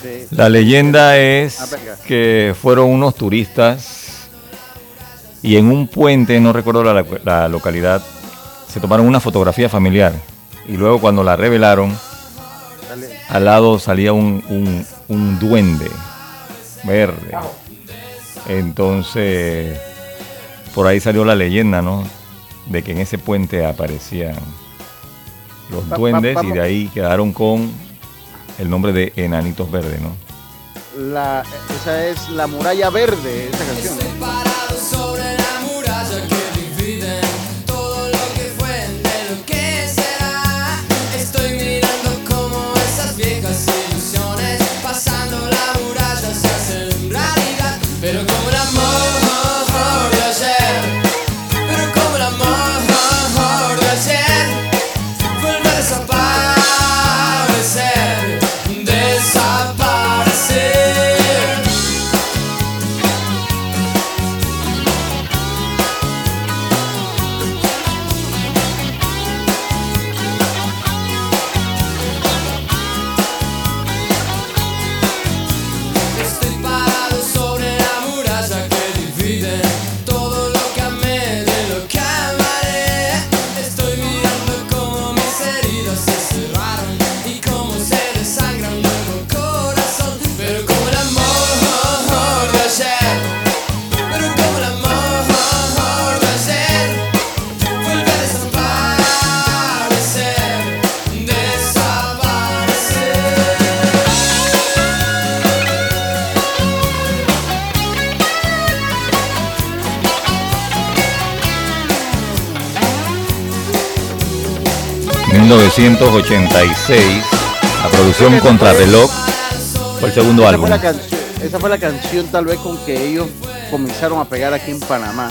Luis. La leyenda es Ah, que fueron unos turistas y en un puente, no recuerdo la, la localidad, se tomaron una fotografía familiar y luego cuando la revelaron, al lado salía un, un- un duende verde. Entonces, por ahí salió la leyenda, ¿no? De que en ese puente aparecían los duendes y de ahí quedaron con el nombre de Enanitos Verdes, ¿no? La, esa es La Muralla Verde, esa canción. 1986. La producción Contrarreloj fue el segundo esa álbum. Fue la canción, esa fue la canción tal vez con que ellos comenzaron a pegar aquí en Panamá.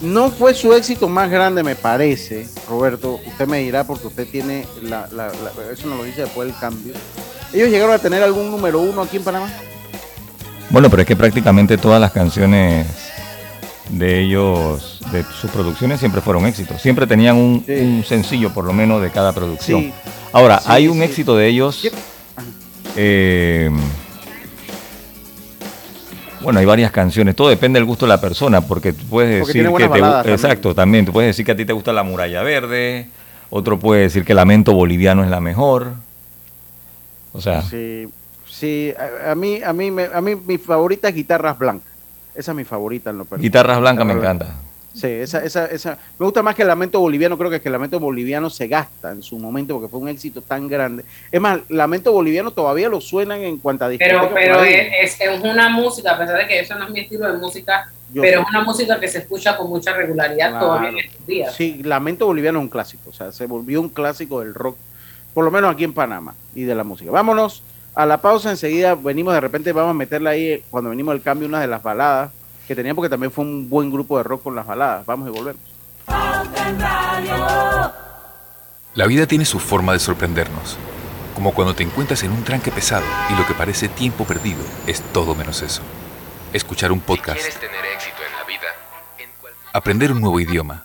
No fue su éxito más grande, me parece, Roberto. Usted me dirá porque usted tiene la, la- la- eso nos lo dice después del cambio. Ellos llegaron a tener algún número uno aquí en Panamá. Bueno, pero es que prácticamente todas las canciones de ellos, de sus producciones, siempre fueron éxitos. Siempre tenían un, un sencillo, por lo menos, de cada producción. Sí. Ahora, Sí, hay un éxito de ellos. eh, bueno, hay varias canciones. Todo depende del gusto de la persona, porque tú puedes Porque decir que te también. exacto, también. Tú puedes decir que a ti te gusta la muralla verde. Otro puede decir que Lamento Boliviano es la mejor. O sea, Sí, sí, a, a mí, a mí, me- a mí mi favorita es Guitarras Blancas. Esa es mi favorita en lo personal. Guitarras Blancas me encanta. Sí, esa, esa, esa. Me gusta más que el Lamento Boliviano. Creo que, es que el Lamento Boliviano se gasta en su momento porque fue un éxito tan grande. Es más, Lamento Boliviano todavía lo suenan en cuanto a Pero, pero es, es- es una música, a pesar de que eso no es mi estilo de música, Yo pero sé. es una música que se escucha con mucha regularidad Claro. todavía en estos días. Sí, Lamento Boliviano es un clásico. O sea, se volvió un clásico del rock, por lo menos aquí en Panamá y de la música. Vámonos a la pausa. Enseguida venimos, de repente vamos a meterla ahí, eh, cuando venimos del cambio, una de las baladas que tenían, porque también fue un buen grupo de rock con las baladas. Vamos y volvemos. La vida tiene su forma de sorprendernos, como cuando te encuentras en un tranque pesado y lo que parece tiempo perdido es todo menos eso. Escuchar un podcast, tener éxito en la vida, aprender un nuevo idioma,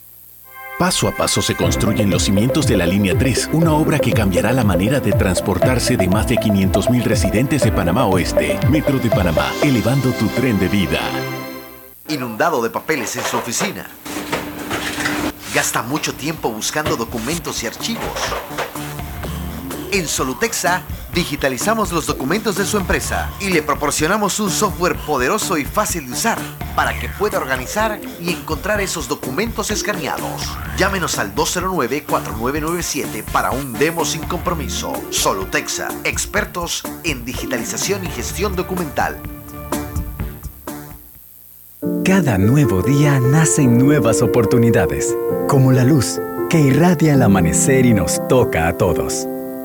Paso a paso se construyen los cimientos de la Línea 3, una obra que cambiará la manera de transportarse de más de 500.000 residentes de Panamá Oeste. Metro de Panamá, elevando tu tren de vida. Inundado de papeles en su oficina. Gasta mucho tiempo buscando documentos y archivos. En Solutexa digitalizamos los documentos de su empresa y le proporcionamos un software poderoso y fácil de usar para que pueda organizar y encontrar esos documentos escaneados. Llámenos al 209-4997 para un demo sin compromiso. Solutexa, expertos en digitalización y gestión documental. Cada nuevo día nacen nuevas oportunidades, como la luz que irradia el amanecer y nos toca a todos.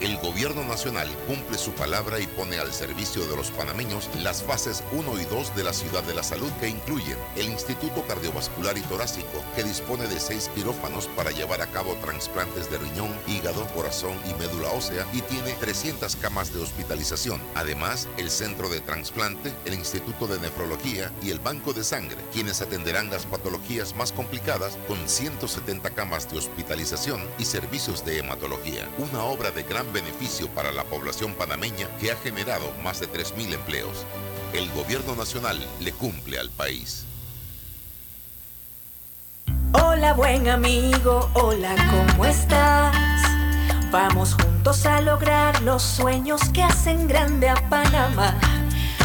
El gobierno nacional cumple su palabra y pone al servicio de los panameños las fases 1 y 2 de la ciudad de la salud que incluyen el Instituto Cardiovascular y Torácico, que dispone de seis quirófanos para llevar a cabo trasplantes de riñón, hígado, corazón y médula ósea y tiene 300 camas de hospitalización. Además, el Centro de Transplante, el Instituto de Nefrología y el Banco de Sangre, quienes atenderán las patologías más complicadas con 170 camas de hospitalización y servicios de hematología. Una obra de gran beneficio para la población panameña que ha generado más de 3.000 empleos. El gobierno nacional le cumple al país. Hola buen amigo, hola, ¿cómo estás? Vamos juntos a lograr los sueños que hacen grande a Panamá.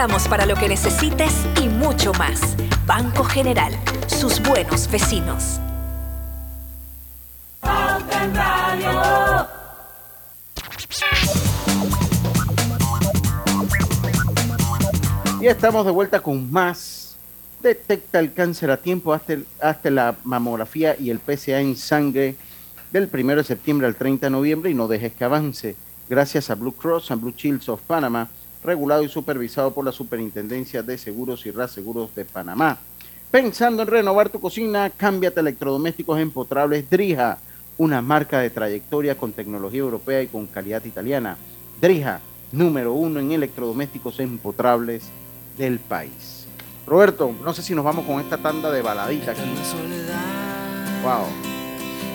estamos para lo que necesites y mucho más. Banco General, sus buenos vecinos. Y estamos de vuelta con más. Detecta el cáncer a tiempo hasta, hasta la mamografía y el PSA en sangre del 1 de septiembre al 30 de noviembre y no dejes que avance. Gracias a Blue Cross and Blue Shields of Panama, regulado y supervisado por la Superintendencia de Seguros y Reaseguros de Panamá. Pensando en renovar tu cocina, cámbiate a electrodomésticos empotrables Drija, una marca de trayectoria con tecnología europea y con calidad italiana. Drija, número uno en electrodomésticos empotrables del país. Roberto, no sé si nos vamos con esta tanda de baladita aquí. Wow.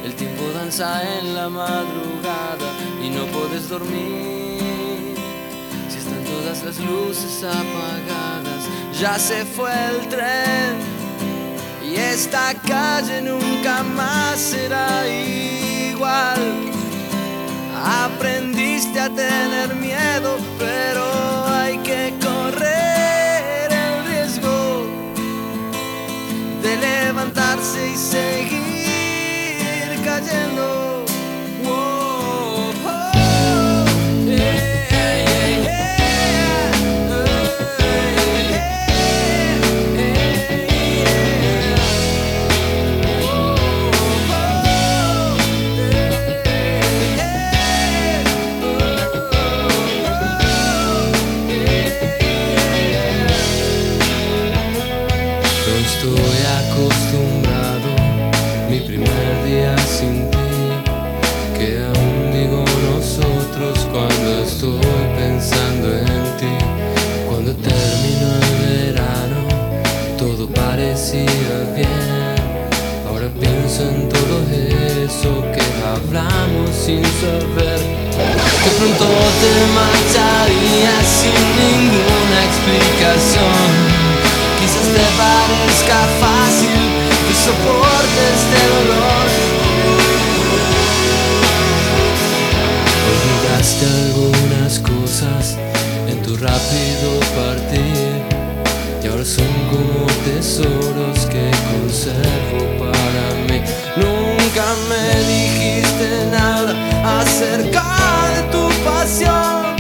El tiempo danza en la madrugada y no puedes dormir. Todas las luces apagadas, ya se fue el tren. Y esta calle nunca más será igual. Aprendiste a tener miedo, pero Ahora pienso en todo eso que hablamos sin saber. Que pronto te marcharías sin ninguna explicación. Quizás te parezca fácil que soportes este dolor. Olvidaste algunas cosas en tu rápido partir y ahora son como tesoros que conservo para Nunca me dijiste nada acerca de tu pasión,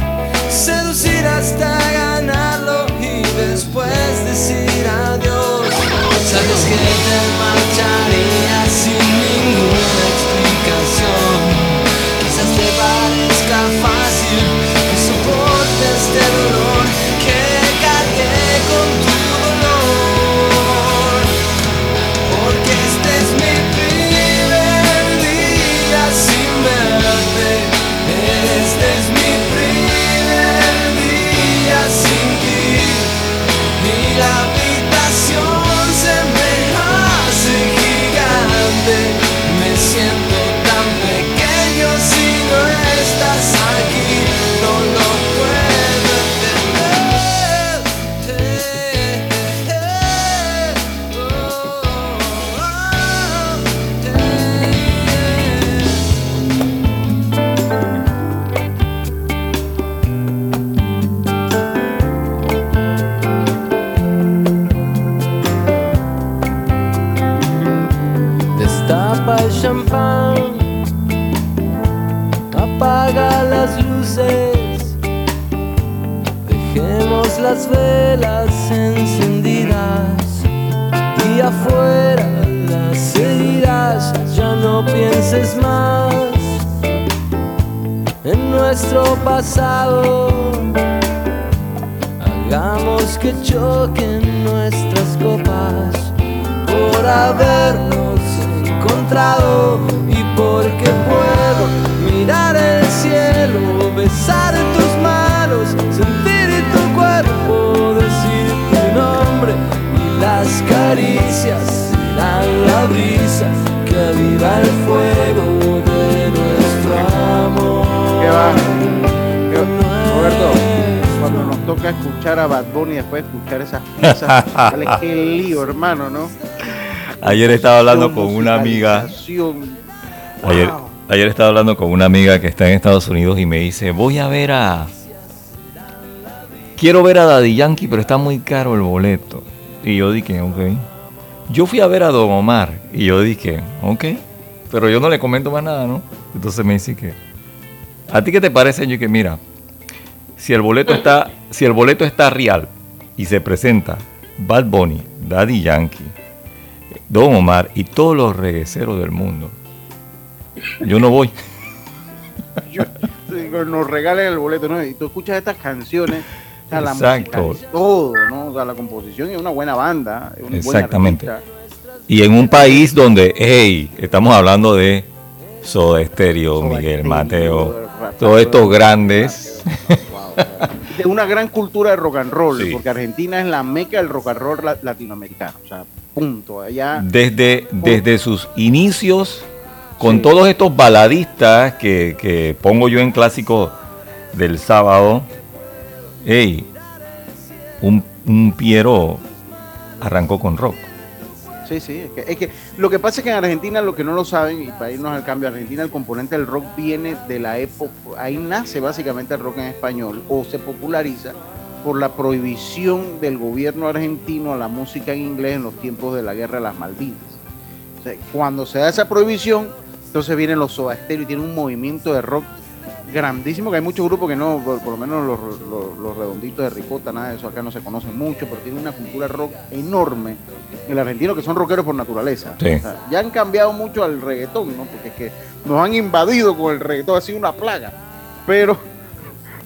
seducir hasta ganarlo y después decir adiós. Sabes que te marcharías qué lío, hermano, ¿no? Ayer estaba hablando con una amiga. Ayer estaba hablando con una amiga que está en Estados Unidos y me dice, voy a ver a... Quiero ver a Daddy Yankee, pero está muy caro el boleto. Y yo dije, ok. Yo fui a ver a Don Omar y yo dije, ok. Pero yo no le comento más nada, ¿no? Entonces me dice que... ¿A ti qué te parece? Yo que mira, si el boleto está, si el boleto está real y se presenta Bad Bunny, Daddy Yankee, Don Omar y todos los regueceros del mundo, yo no voy. (laughs) Nos regalen el boleto, ¿no? Y tú escuchas estas canciones, o sea, Exacto. todo, ¿no? O sea, la composición es una buena banda. es Exactamente. Y en un país donde, hey, estamos hablando de Soda Stereo, Miguel Mateo, todos estos grandes. De una gran cultura de rock and roll, Sí. porque Argentina es la meca del rock and roll la- latinoamericano. O sea, punto. Allá. Desde, desde sus inicios, con todos estos baladistas que, que pongo yo en clásico del sábado, hey, un, un Piero arrancó con rock. Sí, sí. Es que, es que lo que pasa es que en Argentina, lo que no lo saben, y para irnos al cambio, Argentina el componente del rock viene de la época, ahí nace básicamente el rock en español, o se populariza por la prohibición del gobierno argentino a la música en inglés en los tiempos de la guerra de las Malvinas. Cuando se da esa prohibición, entonces vienen los Soda y tiene un movimiento de rock grandísimo, que hay muchos grupos que no, por, por lo menos los, los- los redonditos de Ricota, nada de eso acá no se conocen mucho, pero tiene una cultura rock enorme. El argentino que son rockeros por naturaleza. Sí. O sea, ya han cambiado mucho al reggaetón, ¿no? Porque es que nos han invadido con el reggaetón, ha sido una plaga. Pero,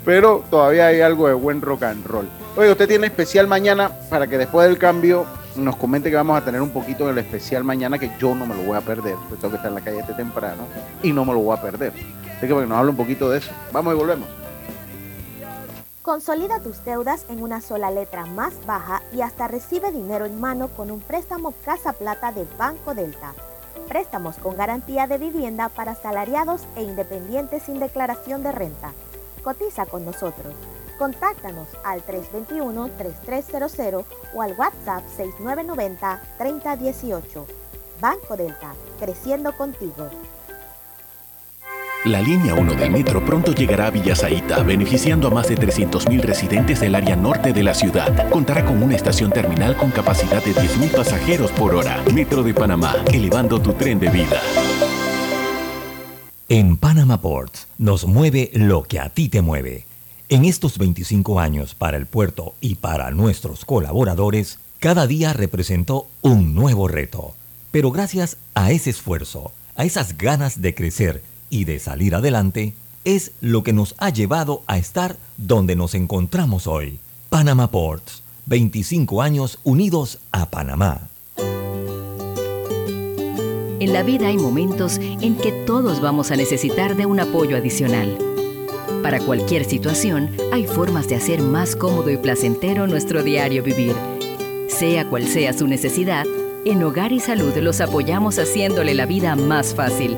pero todavía hay algo de buen rock and roll. Oye, usted tiene especial mañana para que después del cambio nos comente que vamos a tener un poquito del especial mañana que yo no me lo voy a perder. Yo tengo que estar en la calle este temprano y no me lo voy a perder. Así que para que nos hable un poquito de eso. Vamos y volvemos. Consolida tus deudas en una sola letra más baja y hasta recibe dinero en mano con un préstamo Casa Plata de Banco Delta. Préstamos con garantía de vivienda para salariados e independientes sin declaración de renta. Cotiza con nosotros. Contáctanos al 321-3300 o al WhatsApp 6990-3018. Banco Delta, creciendo contigo. La línea 1 del metro pronto llegará a Villasaita, beneficiando a más de 300.000 residentes del área norte de la ciudad. Contará con una estación terminal con capacidad de 10.000 pasajeros por hora. Metro de Panamá, elevando tu tren de vida. En Panama Ports nos mueve lo que a ti te mueve. En estos 25 años para el puerto y para nuestros colaboradores, cada día representó un nuevo reto. Pero gracias a ese esfuerzo, a esas ganas de crecer y de salir adelante, es lo que nos ha llevado a estar donde nos encontramos hoy. Panama Ports, 25 años unidos a Panamá. En la vida hay momentos en que todos vamos a necesitar de un apoyo adicional. Para cualquier situación, hay formas de hacer más cómodo y placentero nuestro diario vivir. Sea cual sea su necesidad, en Hogar y Salud los apoyamos haciéndole la vida más fácil,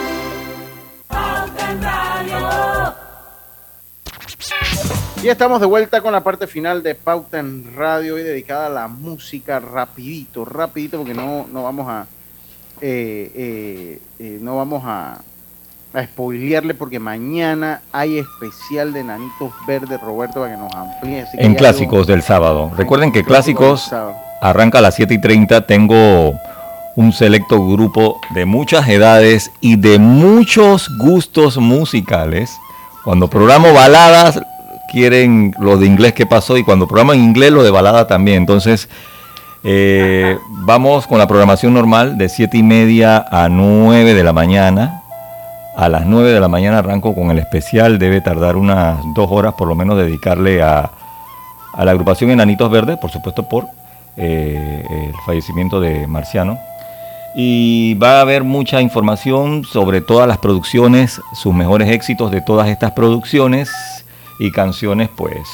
Y estamos de vuelta con la parte final de Pauta en Radio, hoy dedicada a la música, rapidito, rapidito, porque no, no vamos a eh, eh, eh, no vamos a, a spoilearle porque mañana hay especial de Nanitos Verdes, Roberto, para que nos amplíe. Así que En clásicos del sábado. Recuerden que clásicos sábado. arranca a las 7 y 30. Tengo un selecto grupo de muchas edades y de muchos gustos musicales. Cuando programo baladas, quieren lo de inglés que pasó y cuando programo en inglés, lo de balada también. Entonces, eh, vamos con la programación normal de 7 y media a 9 de la mañana. A las 9 de la mañana arranco con el especial. Debe tardar unas dos horas por lo menos dedicarle a, a la agrupación Enanitos Verdes, por supuesto por eh, el fallecimiento de Marciano. Y va a haber mucha información sobre todas las producciones, sus mejores éxitos de todas estas producciones y canciones, pues,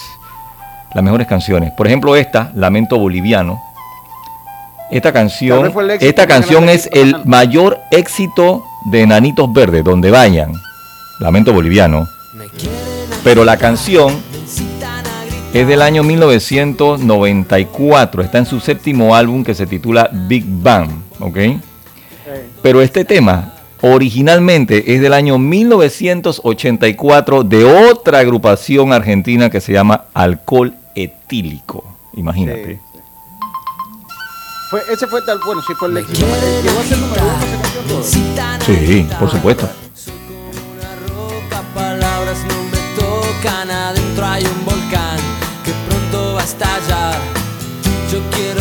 las mejores canciones. Por ejemplo, esta, Lamento Boliviano. Esta canción, esta canción es el mayor éxito de Enanitos Verdes, donde vayan. Lamento Boliviano. Pero la canción es del año 1994. Está en su séptimo álbum que se titula Big Bang. ¿Ok? Pero este tema originalmente es del año 1984 de otra agrupación argentina que se llama Alcohol Etílico. Imagínate. Fue, ese fue tal, bueno, sí fue el éxito. Llegó a ser número uno esa canción. todo. Sí, por supuesto. palabras no me tocan, adentro hay un volcán que pronto va a estallar. Yo quiero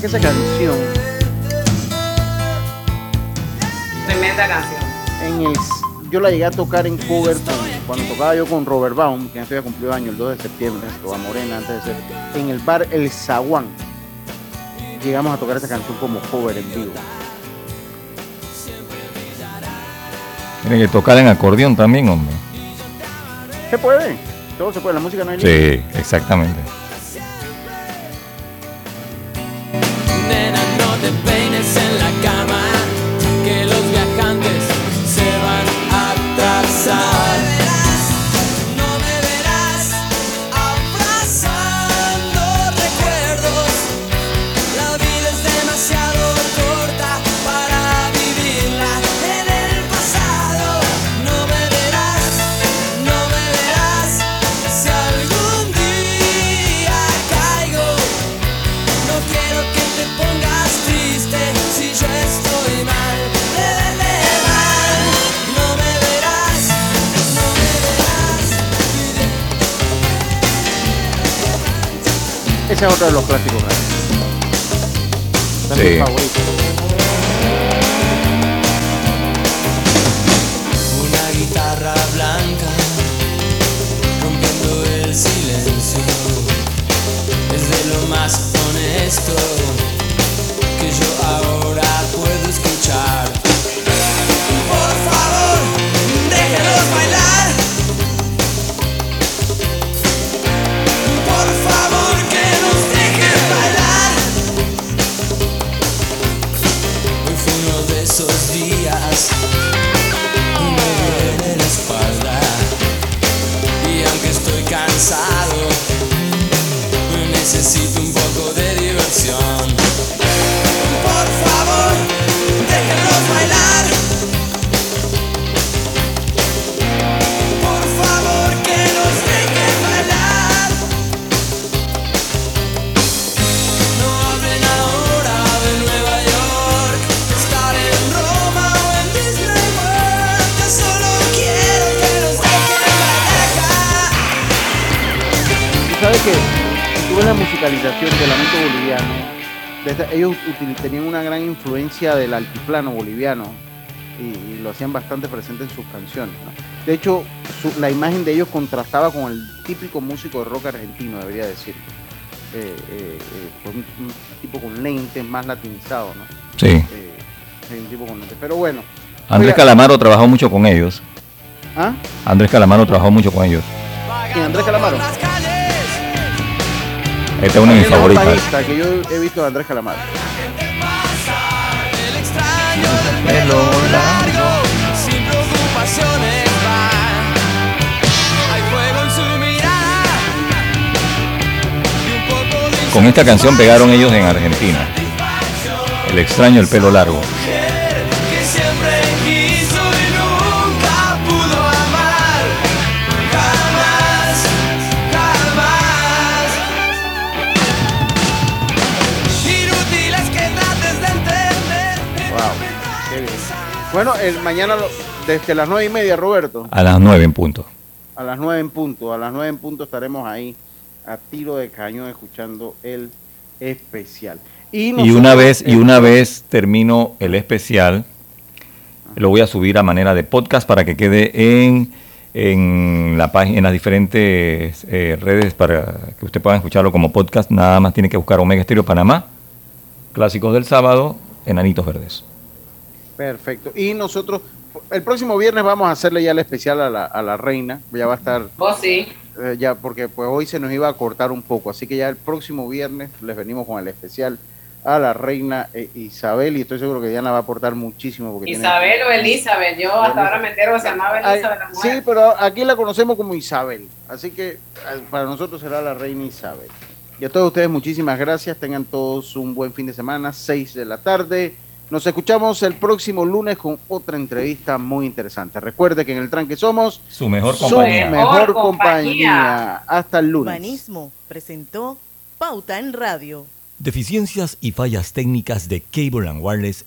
Que esa canción Tremenda canción. en el, yo la llegué a tocar en cover con- cuando tocaba yo con Robert Baum, que antes había cumplido año el 2 de septiembre, Toba Morena, antes de ser, en el bar El Zaguán. Llegamos a tocar esa canción como cover en vivo. Tiene que tocar en acordeón también, hombre. Se puede, todo se puede, la música no hay límite. Sí, exactamente. Ese es otro de los clásicos. Ellos tenían una gran influencia del altiplano boliviano y, y lo hacían bastante presente en sus canciones. ¿no? De hecho, su- la imagen de ellos contrastaba con el típico músico de rock argentino, debería decir. Eh, eh, eh, un, un tipo con lentes, más latinizado, ¿no? Sí. Sí, un tipo con lentes. Pero bueno. Andrés Calamaro trabajó mucho con ellos. ¿Ah? Andrés Calamaro trabajó mucho con ellos. ¿Quién, Andrés Calamaro? Esta es una de mis favoritas. que yo he visto de Andrés Calamar. Pelo largo, sin preocupaciones Con esta canción pegaron ellos en Argentina. El extraño el pelo largo. Bueno, el, mañana lo- desde las nueve y media, Roberto. A las 9 en punto. A las nueve en punto, a las nueve en punto estaremos ahí a tiro de cañón escuchando el especial. Y, una vez, y una vez termino el especial, lo voy a subir a manera de podcast para que quede en, en la página, en las diferentes eh, redes para que usted pueda escucharlo como podcast. Nada más tiene que buscar Omega Estéreo Panamá, Clásicos del Sábado, Enanitos Verdes. Perfecto. Y nosotros, el próximo viernes vamos a hacerle ya el especial a la, a la reina. Ya va a estar, Vos sí. eh, ya porque pues hoy se nos iba a cortar un poco. Así que ya el próximo viernes les venimos con el especial a la reina eh, Isabel. Y estoy seguro que Diana va a aportar muchísimo. Porque tiene- Isabel o Elizabeth, yo hasta ahora me entero se llamaba Elizabeth la sí, pero aquí la conocemos como Isabel. Así que eh, para nosotros será la reina Isabel. Y a todos ustedes muchísimas gracias. Tengan todos un buen fin de semana, 6 de la tarde. Nos escuchamos el próximo lunes con otra entrevista muy interesante. Recuerde que en el tranque somos Su mejor su compañía. mejor Mejor compañía. Hasta el lunes. Urbanismo presentó Pauta en Radio. Deficiencias y fallas técnicas de Cable and Wireless